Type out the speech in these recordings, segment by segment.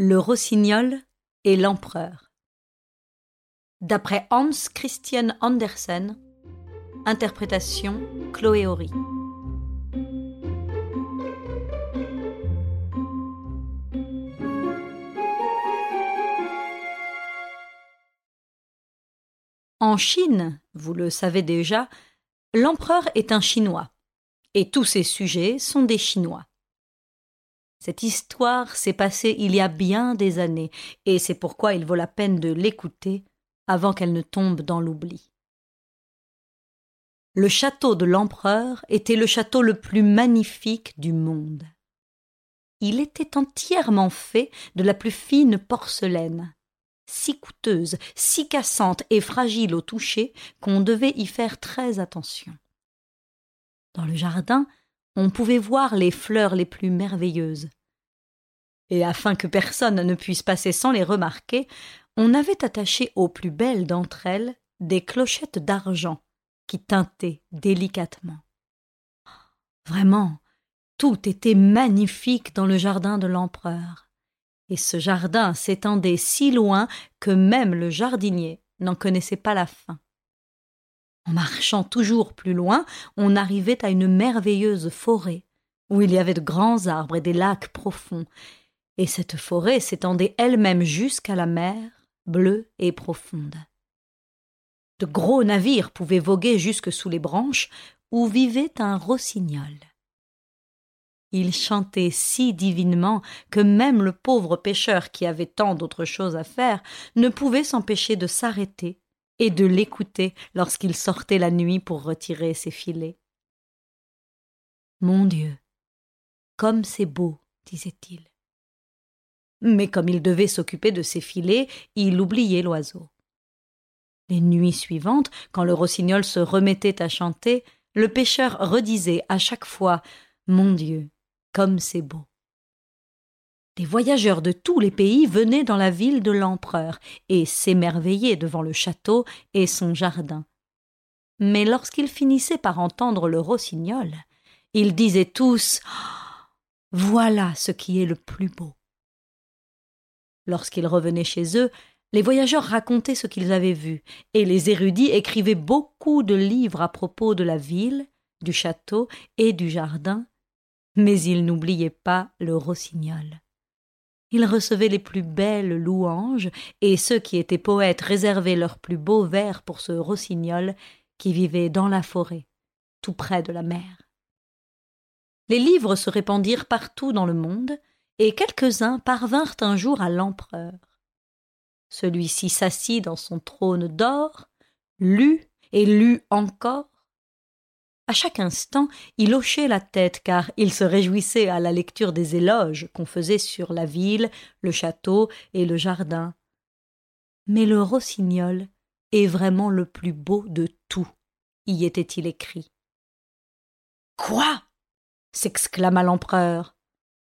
Le rossignol et l'empereur. D'après Hans Christian Andersen, interprétation Chloé Horry. En Chine, vous le savez déjà, l'empereur est un Chinois, et tous ses sujets sont des Chinois. Cette histoire s'est passée il y a bien des années, et c'est pourquoi il vaut la peine de l'écouter avant qu'elle ne tombe dans l'oubli. Le château de l'empereur était le château le plus magnifique du monde. Il était entièrement fait de la plus fine porcelaine, si coûteuse, si cassante et fragile au toucher qu'on devait y faire très attention. Dans le jardin, on pouvait voir les fleurs les plus merveilleuses. Et afin que personne ne puisse passer sans les remarquer, on avait attaché aux plus belles d'entre elles des clochettes d'argent qui tintaient délicatement. Vraiment, tout était magnifique dans le jardin de l'empereur. Et ce jardin s'étendait si loin que même le jardinier n'en connaissait pas la fin. En marchant toujours plus loin, on arrivait à une merveilleuse forêt, où il y avait de grands arbres et des lacs profonds, et cette forêt s'étendait elle-même jusqu'à la mer, bleue et profonde. De gros navires pouvaient voguer jusque sous les branches où vivait un rossignol. Il chantait si divinement que même le pauvre pêcheur qui avait tant d'autres choses à faire ne pouvait s'empêcher de s'arrêter et de l'écouter lorsqu'il sortait la nuit pour retirer ses filets. Mon Dieu, comme c'est beau, disait-il. Mais comme il devait s'occuper de ses filets, il oubliait l'oiseau. Les nuits suivantes, quand le rossignol se remettait à chanter, le pêcheur redisait à chaque fois Mon Dieu, comme c'est beau. Des voyageurs de tous les pays venaient dans la ville de l'empereur et s'émerveillaient devant le château et son jardin. Mais lorsqu'ils finissaient par entendre le rossignol, ils disaient tous Voilà ce qui est le plus beau. Lorsqu'ils revenaient chez eux, les voyageurs racontaient ce qu'ils avaient vu, et les érudits écrivaient beaucoup de livres à propos de la ville, du château et du jardin, mais ils n'oubliaient pas le rossignol. Ils recevaient les plus belles louanges, et ceux qui étaient poètes réservaient leurs plus beaux vers pour ce rossignol qui vivait dans la forêt, tout près de la mer. Les livres se répandirent partout dans le monde, et quelques-uns parvinrent un jour à l'empereur. Celui-ci s'assit dans son trône d'or, lut et lut encore, à chaque instant, il hochait la tête car il se réjouissait à la lecture des éloges qu'on faisait sur la ville, le château et le jardin. Mais le rossignol est vraiment le plus beau de tout, y était-il écrit. Quoi? s'exclama l'empereur.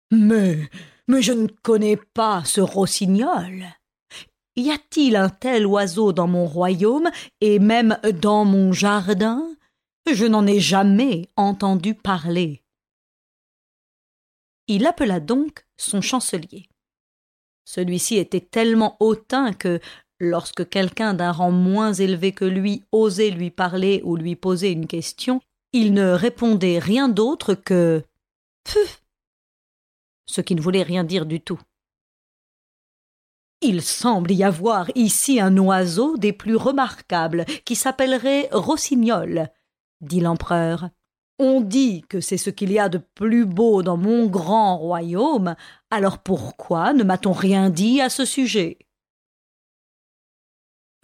Mais, mais je ne connais pas ce rossignol. Y a-t-il un tel oiseau dans mon royaume et même dans mon jardin? Je n'en ai jamais entendu parler. Il appela donc son chancelier. Celui-ci était tellement hautain que, lorsque quelqu'un d'un rang moins élevé que lui osait lui parler ou lui poser une question, il ne répondait rien d'autre que Pfff ce qui ne voulait rien dire du tout. Il semble y avoir ici un oiseau des plus remarquables qui s'appellerait rossignol, dit l'empereur. On dit que c'est ce qu'il y a de plus beau dans mon grand royaume, alors pourquoi ne m'a-t-on rien dit à ce sujet?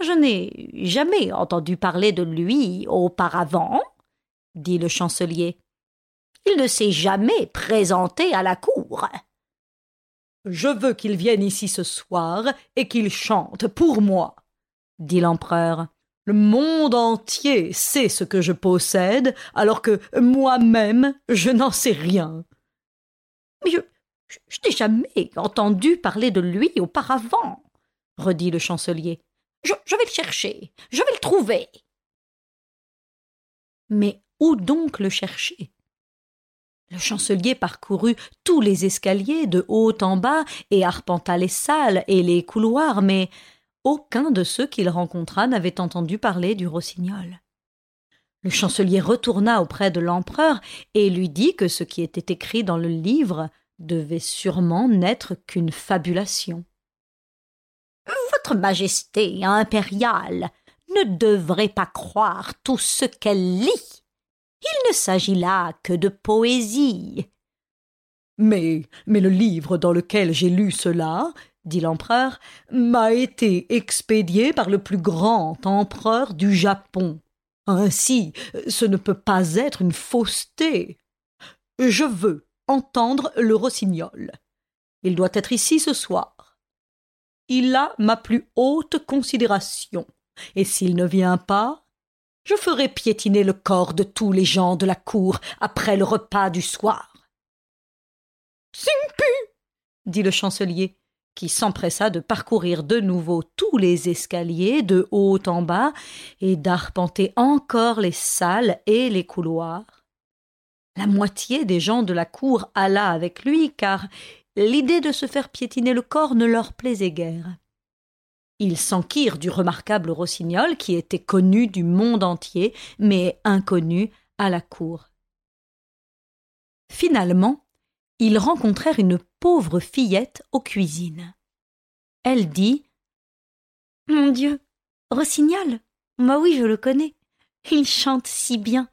Je n'ai jamais entendu parler de lui auparavant, dit le chancelier. Il ne s'est jamais présenté à la cour. Je veux qu'il vienne ici ce soir et qu'il chante pour moi, dit l'empereur. Le monde entier sait ce que je possède, alors que moi-même je n'en sais rien. Mais je, n'ai jamais entendu parler de lui auparavant, redit le chancelier. Je vais le chercher, je vais le trouver. Mais où donc le chercher? Le chancelier parcourut tous les escaliers de haut en bas et arpenta les salles et les couloirs, mais aucun de ceux qu'il rencontra n'avait entendu parler du rossignol. Le chancelier retourna auprès de l'empereur et lui dit que ce qui était écrit dans le livre devait sûrement n'être qu'une fabulation. Votre Majesté impériale ne devrait pas croire tout ce qu'elle lit. Il ne s'agit là que de poésie. Mais, mais le livre dans lequel j'ai lu cela, dit l'empereur, m'a été expédié par le plus grand empereur du Japon. Ainsi, ce ne peut pas être une fausseté. Je veux entendre le rossignol. Il doit être ici ce soir. Il a ma plus haute considération, et s'il ne vient pas, je ferai piétiner le corps de tous les gens de la cour après le repas du soir. Simpu dit le chancelier, qui s'empressa de parcourir de nouveau tous les escaliers de haut en bas et d'arpenter encore les salles et les couloirs. La moitié des gens de la cour alla avec lui, car l'idée de se faire piétiner le corps ne leur plaisait guère. Ils s'enquirent du remarquable rossignol qui était connu du monde entier, mais inconnu à la cour. Finalement, ils rencontrèrent une pauvre fillette aux cuisines. Elle dit Mon Dieu, Rossignol Moi oui, je le connais. Il chante si bien.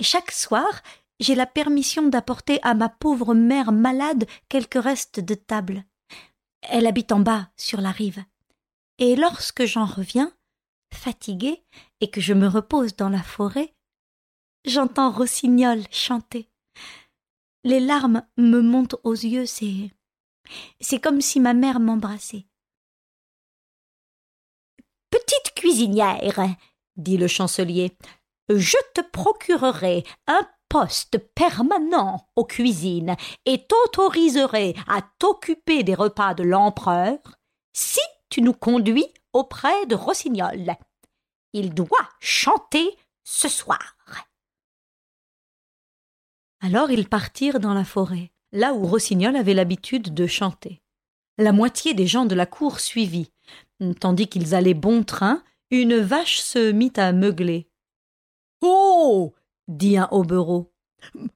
Chaque soir, j'ai la permission d'apporter à ma pauvre mère malade quelques restes de table. Elle habite en bas, sur la rive. Et lorsque j'en reviens, fatiguée, et que je me repose dans la forêt, j'entends Rossignol chanter. Les larmes me montent aux yeux, c'est. Comme si ma mère m'embrassait. Petite cuisinière, dit le chancelier, je te procurerai un poste permanent aux cuisines et t'autoriserai à t'occuper des repas de l'empereur si tu nous conduis auprès de Rossignol. Il doit chanter ce soir. Alors ils partirent dans la forêt, là où Rossignol avait l'habitude de chanter. La moitié des gens de la cour suivit. Tandis qu'ils allaient bon train, une vache se mit à meugler. Oh dit un hobereau.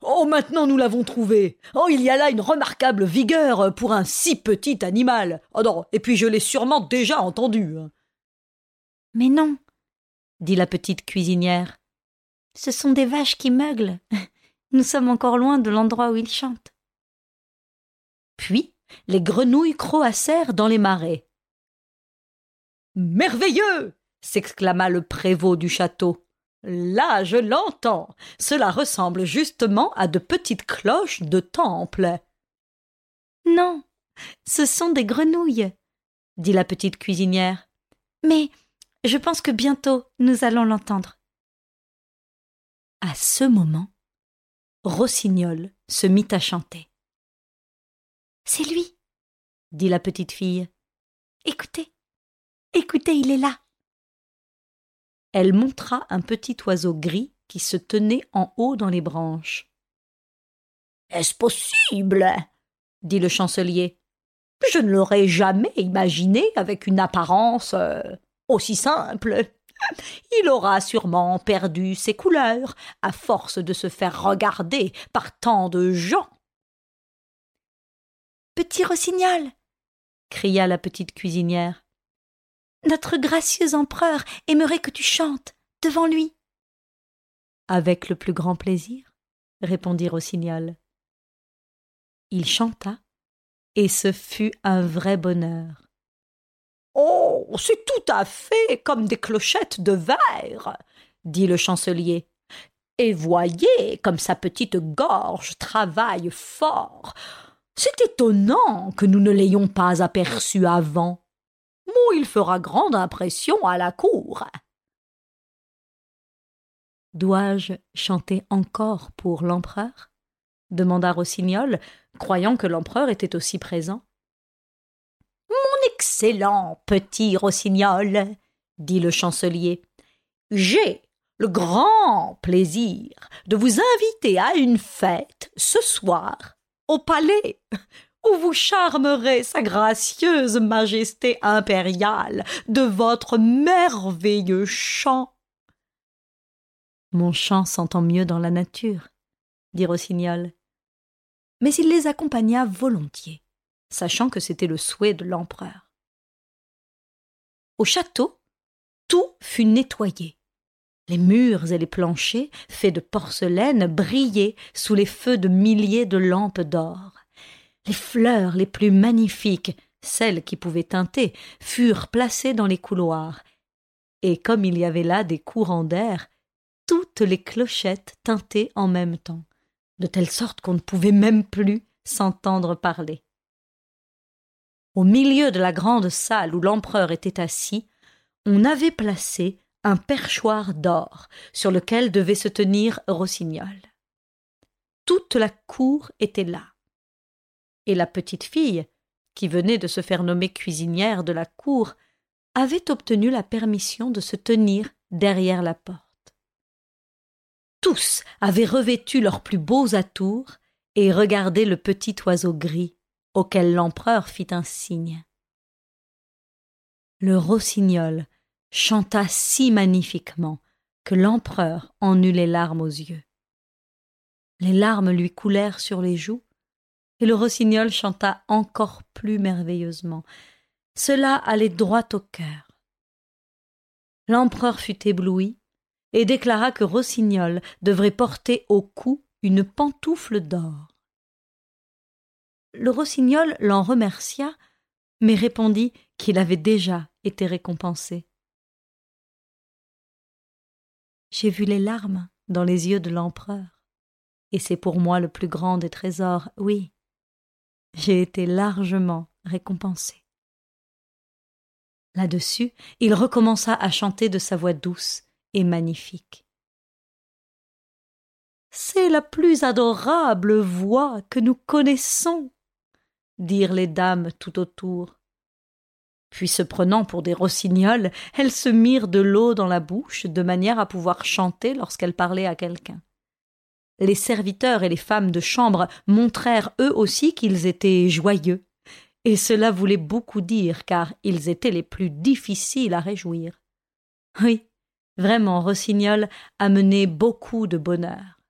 Oh, maintenant nous l'avons trouvé. Oh, il y a là une remarquable vigueur pour un si petit animal. Oh non, et puis je l'ai sûrement déjà entendu. Mais non, dit la petite cuisinière. Ce sont des vaches qui meuglent. Nous sommes encore loin de l'endroit où il chante. Puis les grenouilles croassèrent dans les marais. Merveilleux s'exclama le prévôt du château. Là, je l'entends. Cela ressemble justement à de petites cloches de temple. Non, ce sont des grenouilles, dit la petite cuisinière. Mais je pense que bientôt nous allons l'entendre. À ce moment, Rossignol se mit à chanter. C'est lui, dit la petite fille. Écoutez, écoutez, il est là. Elle montra un petit oiseau gris qui se tenait en haut dans les branches. Est-ce possible dit le chancelier? Je ne l'aurais jamais imaginé avec une apparence euh, aussi simple. Il aura sûrement perdu ses couleurs à force de se faire regarder par tant de gens. Petit rossignol cria la petite cuisinière. Notre gracieux empereur aimerait que tu chantes devant lui. Avec le plus grand plaisir, répondit Rossignol. Il chanta, et ce fut un vrai bonheur. Oh, c'est tout à fait comme des clochettes de verre, dit le chancelier. Et voyez comme sa petite gorge travaille fort. C'est étonnant que nous ne l'ayons pas aperçu avant. Moi, il fera grande impression à la cour. Dois-je chanter encore pour l'empereur? demanda Rossignol, croyant que l'empereur était aussi présent excellent petit rossignol, dit le chancelier. J'ai, le grand plaisir de vous inviter à une fête ce soir au palais où vous charmerez sa gracieuse majesté impériale de votre merveilleux chant. Mon chant s'entend mieux dans la nature, dit Rossignol. Mais il les accompagna volontiers, sachant que c'était le souhait de l'empereur. Au château, tout fut nettoyé. Les murs et les planchers, faits de porcelaine, brillaient sous les feux de milliers de lampes d'or. Les fleurs les plus magnifiques, celles qui pouvaient teinter, furent placées dans les couloirs. Et comme il y avait là des courants d'air, toutes les clochettes tintaient en même temps, de telle sorte qu'on ne pouvait même plus s'entendre parler. Au milieu de la grande salle où l'empereur était assis, on avait placé un perchoir d'or sur lequel devait se tenir Rossignol. Toute la cour était là et la petite fille, qui venait de se faire nommer cuisinière de la cour, avait obtenu la permission de se tenir derrière la porte. Tous avaient revêtu leurs plus beaux atours et regardaient le petit oiseau gris, auquel l'empereur fit un signe. Le rossignol chanta si magnifiquement que l'empereur en eut les larmes aux yeux. Les larmes lui coulèrent sur les joues et le rossignol chanta encore plus merveilleusement. Cela allait droit au cœur. L'empereur fut ébloui et déclara que Rossignol devrait porter au cou une pantoufle d'or. Le rossignol l'en remercia, mais répondit qu'il avait déjà été récompensé. J'ai vu les larmes dans les yeux de l'empereur, et c'est pour moi le plus grand des trésors, oui, j'ai été largement récompensé. Là-dessus, il recommença à chanter de sa voix douce et magnifique. C'est la plus adorable voix que nous connaissons, dirent les dames tout autour. Puis se prenant pour des rossignols, elles se mirent de l'eau dans la bouche de manière à pouvoir chanter lorsqu'elles parlaient à quelqu'un. Les serviteurs et les femmes de chambre montrèrent eux aussi qu'ils étaient joyeux, et cela voulait beaucoup dire, car ils étaient les plus difficiles à réjouir. Oui, vraiment, Rossignol amenait beaucoup de bonheur.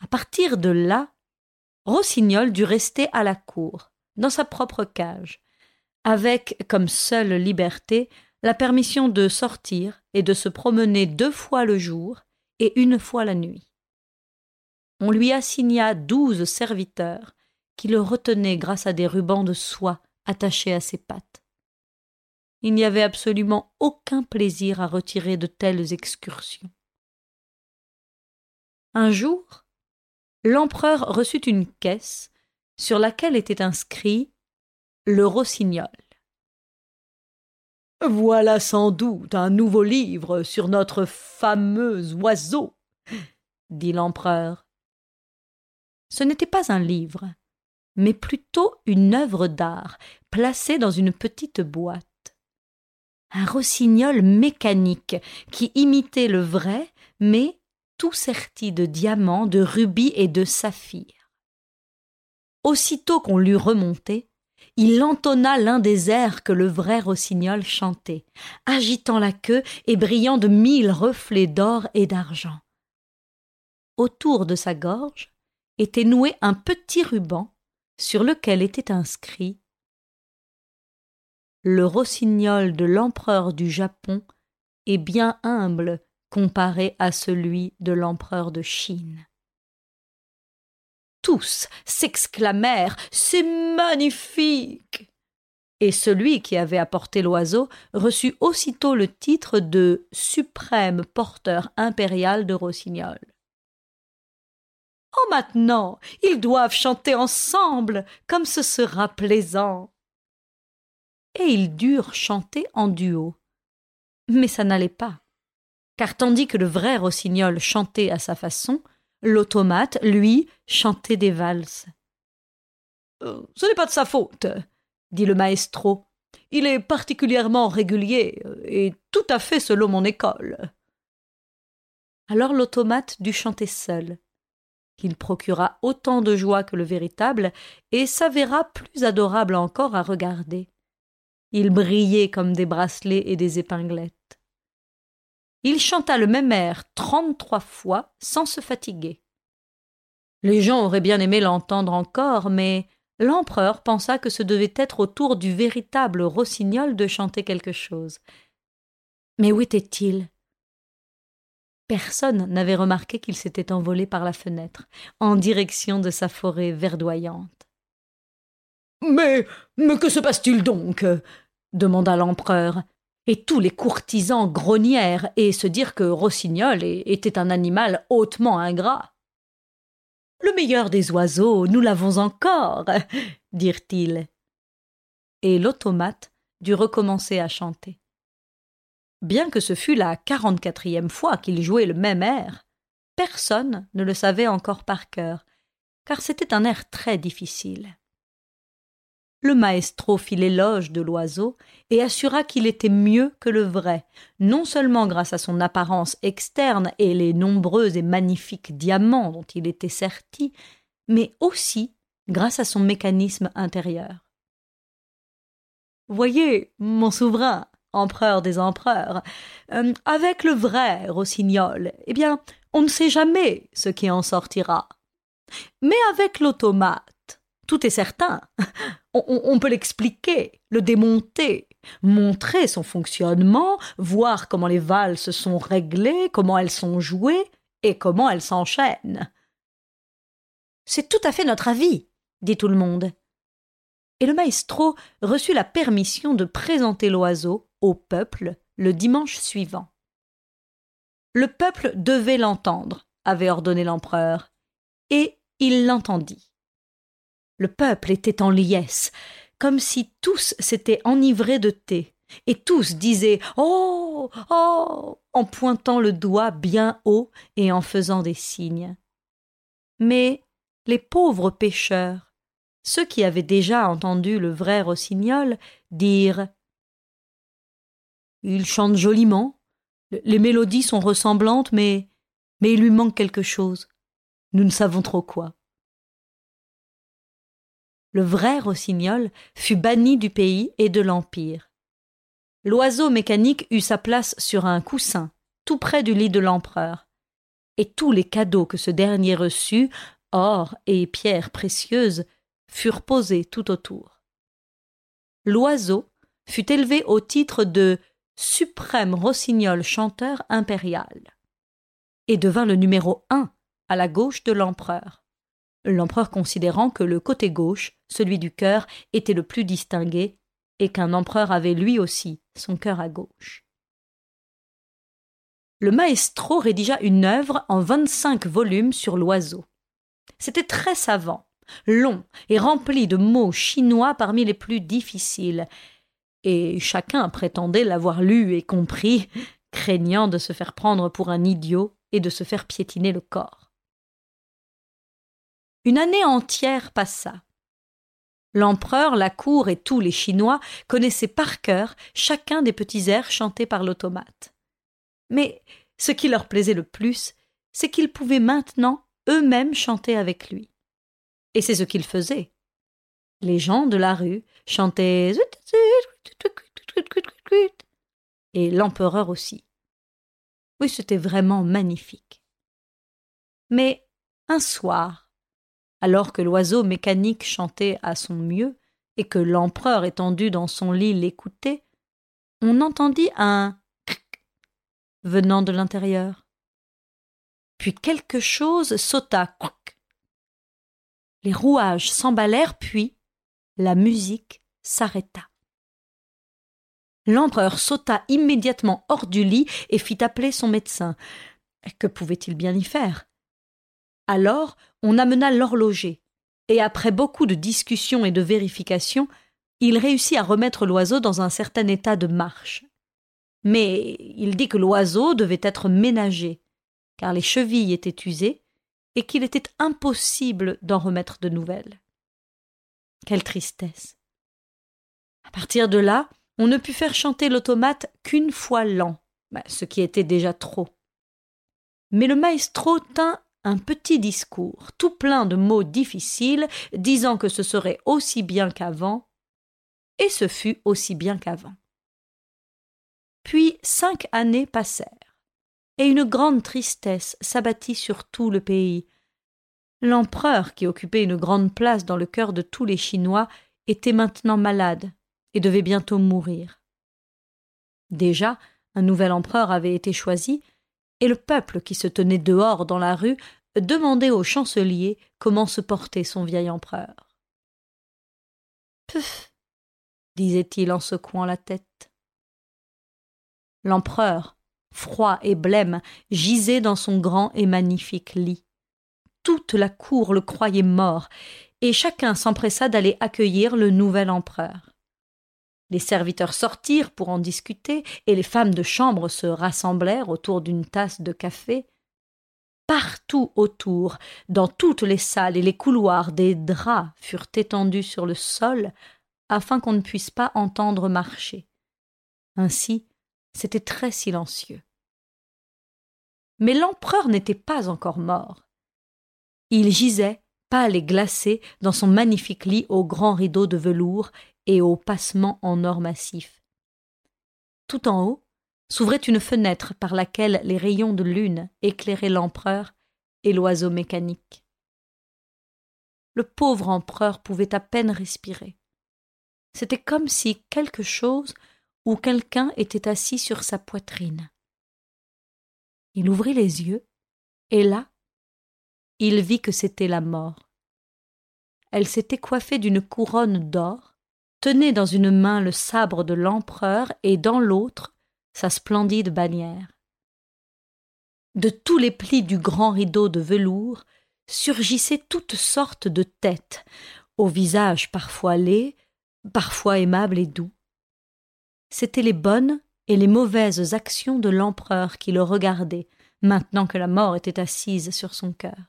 À partir de là, Rossignol dut rester à la cour, dans sa propre cage, avec comme seule liberté la permission de sortir et de se promener deux fois le jour et une fois la nuit on lui assigna douze serviteurs qui le retenaient grâce à des rubans de soie attachés à ses pattes. Il n'y avait absolument aucun plaisir à retirer de telles excursions. Un jour, l'empereur reçut une caisse sur laquelle était inscrit le rossignol. Voilà sans doute un nouveau livre sur notre fameux oiseau, dit l'empereur ce n'était pas un livre, mais plutôt une œuvre d'art placée dans une petite boîte. Un rossignol mécanique qui imitait le vrai, mais tout serti de diamants, de rubis et de saphirs. Aussitôt qu'on l'eut remonté, il entonna l'un des airs que le vrai rossignol chantait, agitant la queue et brillant de mille reflets d'or et d'argent. Autour de sa gorge, était noué un petit ruban sur lequel était inscrit Le rossignol de l'empereur du Japon est bien humble comparé à celui de l'empereur de Chine. Tous s'exclamèrent C'est magnifique et celui qui avait apporté l'oiseau reçut aussitôt le titre de suprême porteur impérial de rossignol. Oh maintenant, ils doivent chanter ensemble, comme ce sera plaisant. Et ils durent chanter en duo. Mais ça n'allait pas. Car tandis que le vrai rossignol chantait à sa façon, l'automate, lui, chantait des valses. Euh, ce n'est pas de sa faute, dit le maestro. Il est particulièrement régulier et tout à fait selon mon école. Alors l'automate dut chanter seul. Il procura autant de joie que le véritable, et s'avéra plus adorable encore à regarder. Il brillait comme des bracelets et des épinglettes. Il chanta le même air trente-trois fois sans se fatiguer. Les gens auraient bien aimé l'entendre encore, mais l'empereur pensa que ce devait être au tour du véritable rossignol de chanter quelque chose. Mais où était-il? Personne n'avait remarqué qu'il s'était envolé par la fenêtre, en direction de sa forêt verdoyante. Mais. mais que se passe-t-il donc? demanda l'empereur, et tous les courtisans grognèrent et se dirent que Rossignol était un animal hautement ingrat. Le meilleur des oiseaux, nous l'avons encore, dirent-ils. Et l'automate dut recommencer à chanter. Bien que ce fût la quarante-quatrième fois qu'il jouait le même air, personne ne le savait encore par cœur, car c'était un air très difficile. Le maestro fit l'éloge de l'oiseau et assura qu'il était mieux que le vrai, non seulement grâce à son apparence externe et les nombreux et magnifiques diamants dont il était serti, mais aussi grâce à son mécanisme intérieur. Voyez, mon souverain, empereur des empereurs, euh, avec le vrai rossignol, eh bien, on ne sait jamais ce qui en sortira. Mais avec l'automate, tout est certain. On, peut l'expliquer, le démonter, montrer son fonctionnement, voir comment les valses sont réglées, comment elles sont jouées et comment elles s'enchaînent. C'est tout à fait notre avis, dit tout le monde. Et le maestro reçut la permission de présenter l'oiseau au peuple le dimanche suivant. Le peuple devait l'entendre, avait ordonné l'empereur, et il l'entendit. Le peuple était en liesse, comme si tous s'étaient enivrés de thé, et tous disaient Oh Oh en pointant le doigt bien haut et en faisant des signes. Mais les pauvres pêcheurs, ceux qui avaient déjà entendu le vrai rossignol, dirent il chante joliment. Les mélodies sont ressemblantes, mais, mais il lui manque quelque chose. Nous ne savons trop quoi. Le vrai rossignol fut banni du pays et de l'Empire. L'oiseau mécanique eut sa place sur un coussin, tout près du lit de l'empereur, et tous les cadeaux que ce dernier reçut, or et pierres précieuses, furent posés tout autour. L'oiseau fut élevé au titre de suprême rossignol chanteur impérial, et devint le numéro un à la gauche de l'empereur, l'empereur considérant que le côté gauche, celui du cœur, était le plus distingué, et qu'un empereur avait lui aussi son cœur à gauche. Le maestro rédigea une œuvre en vingt-cinq volumes sur l'oiseau. C'était très savant, long et rempli de mots chinois parmi les plus difficiles, et chacun prétendait l'avoir lu et compris, craignant de se faire prendre pour un idiot et de se faire piétiner le corps. Une année entière passa. L'empereur, la cour et tous les Chinois connaissaient par cœur chacun des petits airs chantés par l'automate. Mais ce qui leur plaisait le plus, c'est qu'ils pouvaient maintenant eux-mêmes chanter avec lui. Et c'est ce qu'ils faisaient. Les gens de la rue chantaient et l'empereur aussi. Oui, c'était vraiment magnifique. Mais un soir, alors que l'oiseau mécanique chantait à son mieux et que l'empereur étendu dans son lit l'écoutait, on entendit un venant de l'intérieur. Puis quelque chose sauta. Les rouages s'emballèrent, puis la musique s'arrêta. L'empereur sauta immédiatement hors du lit et fit appeler son médecin. Que pouvait-il bien y faire? Alors on amena l'horloger, et après beaucoup de discussions et de vérifications, il réussit à remettre l'oiseau dans un certain état de marche. Mais il dit que l'oiseau devait être ménagé, car les chevilles étaient usées, et qu'il était impossible d'en remettre de nouvelles. Quelle tristesse. À partir de là, on ne put faire chanter l'automate qu'une fois l'an, bah, ce qui était déjà trop. Mais le maestro tint un petit discours, tout plein de mots difficiles, disant que ce serait aussi bien qu'avant, et ce fut aussi bien qu'avant. Puis cinq années passèrent, et une grande tristesse s'abattit sur tout le pays. L'empereur, qui occupait une grande place dans le cœur de tous les Chinois, était maintenant malade et devait bientôt mourir. Déjà, un nouvel empereur avait été choisi, et le peuple qui se tenait dehors dans la rue demandait au chancelier comment se portait son vieil empereur. Puf disait-il en secouant la tête. L'empereur, froid et blême, gisait dans son grand et magnifique lit. Toute la cour le croyait mort, et chacun s'empressa d'aller accueillir le nouvel empereur. Les serviteurs sortirent pour en discuter, et les femmes de chambre se rassemblèrent autour d'une tasse de café. Partout autour, dans toutes les salles et les couloirs, des draps furent étendus sur le sol, afin qu'on ne puisse pas entendre marcher. Ainsi, c'était très silencieux. Mais l'empereur n'était pas encore mort. Il gisait, pâle et glacé, dans son magnifique lit aux grands rideaux de velours et aux passements en or massif. Tout en haut s'ouvrait une fenêtre par laquelle les rayons de lune éclairaient l'empereur et l'oiseau mécanique. Le pauvre empereur pouvait à peine respirer. C'était comme si quelque chose ou quelqu'un était assis sur sa poitrine. Il ouvrit les yeux, et là, il vit que c'était la mort. Elle s'était coiffée d'une couronne d'or, tenait dans une main le sabre de l'empereur et dans l'autre sa splendide bannière. De tous les plis du grand rideau de velours surgissaient toutes sortes de têtes, au visage parfois laid, parfois aimable et doux. C'étaient les bonnes et les mauvaises actions de l'empereur qui le regardaient, maintenant que la mort était assise sur son cœur.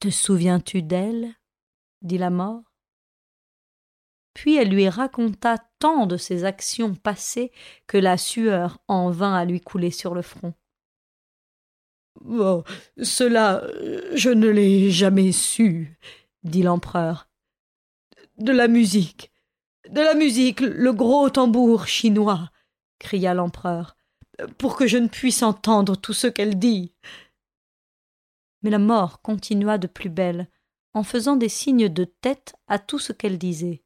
Te souviens-tu d'elle? Dit la mort. Puis elle lui raconta tant de ses actions passées que la sueur en vint à lui couler sur le front. Oh, cela, je ne l'ai jamais su, dit l'empereur. De la musique, de la musique, le gros tambour chinois, cria l'empereur, pour que je ne puisse entendre tout ce qu'elle dit. Mais la mort continua de plus belle, en faisant des signes de tête à tout ce qu'elle disait.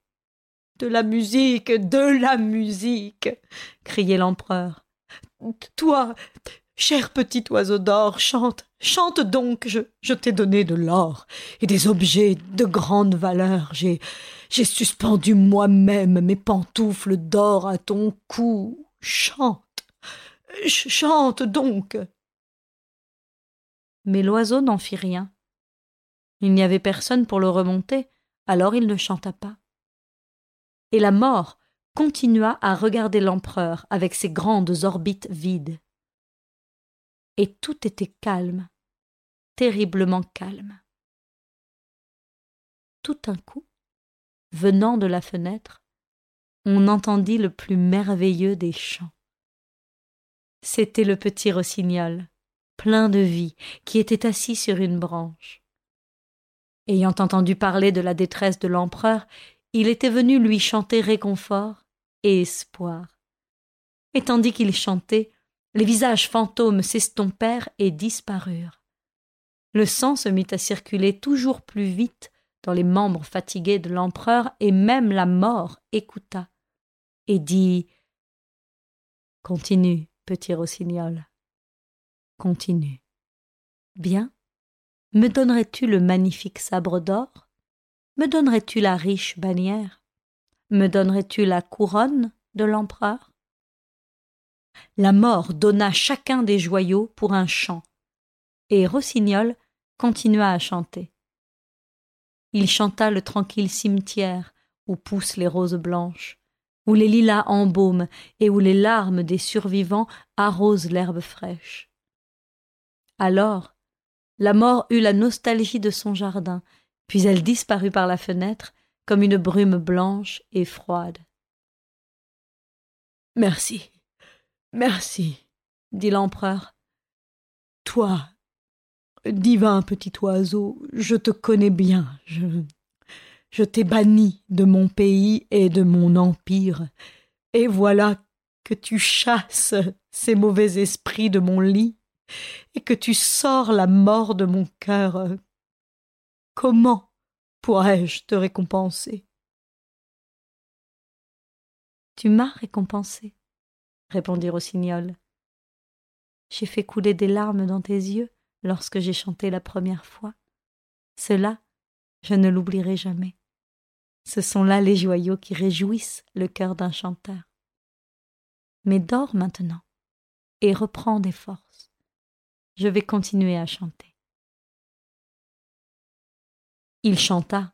De la musique, de la musique. criait l'empereur. Toi, cher petit oiseau d'or, chante, chante donc, je, je t'ai donné de l'or et des objets de grande valeur. J'ai, j'ai suspendu moi-même mes pantoufles d'or à ton cou. Chante, chante donc. Mais l'oiseau n'en fit rien. Il n'y avait personne pour le remonter, alors il ne chanta pas. Et la mort continua à regarder l'empereur avec ses grandes orbites vides. Et tout était calme, terriblement calme. Tout un coup, venant de la fenêtre, on entendit le plus merveilleux des chants. C'était le petit rossignol, plein de vie, qui était assis sur une branche. Ayant entendu parler de la détresse de l'empereur, il était venu lui chanter réconfort et espoir. Et tandis qu'il chantait, les visages fantômes s'estompèrent et disparurent. Le sang se mit à circuler toujours plus vite dans les membres fatigués de l'empereur, et même la mort écouta et dit Continue, petit rossignol. Continue. Bien, me donnerais-tu le magnifique sabre d'or? Me donnerais-tu la riche bannière? Me donnerais-tu la couronne de l'empereur? La mort donna chacun des joyaux pour un chant, et Rossignol continua à chanter. Il chanta le tranquille cimetière où poussent les roses blanches, où les lilas embaument et où les larmes des survivants arrosent l'herbe fraîche. Alors, la mort eut la nostalgie de son jardin, puis elle disparut par la fenêtre comme une brume blanche et froide. Merci, merci, dit l'empereur. Toi, divin petit oiseau, je te connais bien, je, t'ai banni de mon pays et de mon empire, et voilà que tu chasses ces mauvais esprits de mon lit, et que tu sors la mort de mon cœur. Comment pourrais-je te récompenser? Tu m'as récompensé, répondit Rossignol. J'ai fait couler des larmes dans tes yeux lorsque j'ai chanté la première fois. Cela, je ne l'oublierai jamais. Ce sont là les joyaux qui réjouissent le cœur d'un chanteur. Mais dors maintenant et reprends des forces. Je vais continuer à chanter. Il chanta,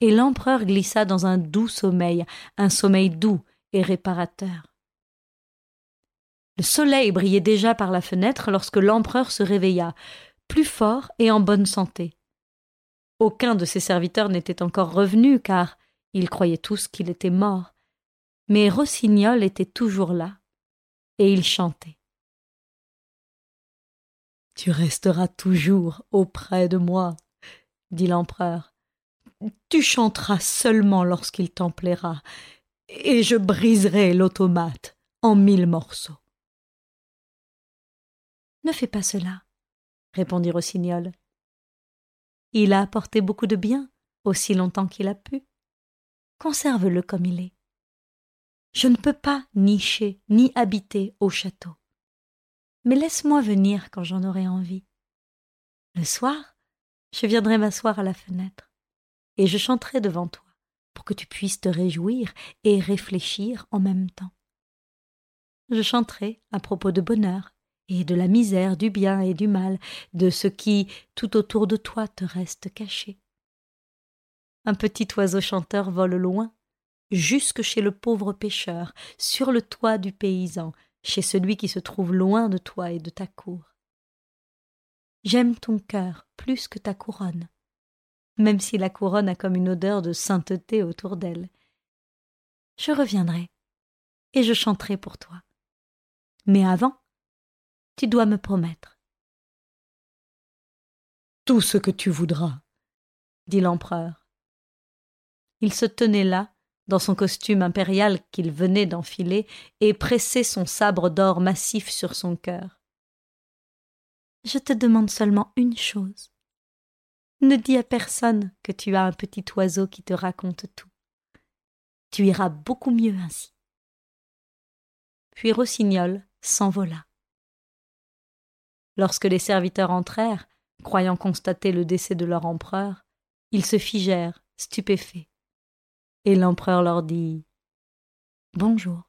et l'empereur glissa dans un doux sommeil, un sommeil doux et réparateur. Le soleil brillait déjà par la fenêtre lorsque l'empereur se réveilla, plus fort et en bonne santé. Aucun de ses serviteurs n'était encore revenu, car ils croyaient tous qu'il était mort. Mais Rossignol était toujours là, et il chantait. Tu resteras toujours auprès de moi, dit l'empereur. Tu chanteras seulement lorsqu'il t'en plaira, et je briserai l'automate en mille morceaux. Ne fais pas cela, répondit Rossignol. Il a apporté beaucoup de bien aussi longtemps qu'il a pu. Conserve-le comme il est. Je ne peux pas nicher ni habiter au château. Mais laisse-moi venir quand j'en aurai envie. Le soir, je viendrai m'asseoir à la fenêtre, et je chanterai devant toi, pour que tu puisses te réjouir et réfléchir en même temps. Je chanterai à propos de bonheur, et de la misère, du bien et du mal, de ce qui, tout autour de toi, te reste caché. Un petit oiseau chanteur vole loin, jusque chez le pauvre pêcheur, sur le toit du paysan, chez celui qui se trouve loin de toi et de ta cour. J'aime ton cœur plus que ta couronne, même si la couronne a comme une odeur de sainteté autour d'elle. Je reviendrai, et je chanterai pour toi. Mais avant, tu dois me promettre. Tout ce que tu voudras, dit l'empereur. Il se tenait là, dans son costume impérial qu'il venait d'enfiler, et pressait son sabre d'or massif sur son cœur. Je te demande seulement une chose. Ne dis à personne que tu as un petit oiseau qui te raconte tout. Tu iras beaucoup mieux ainsi. Puis Rossignol s'envola. Lorsque les serviteurs entrèrent, croyant constater le décès de leur empereur, ils se figèrent, stupéfaits. Et l'empereur leur dit Bonjour.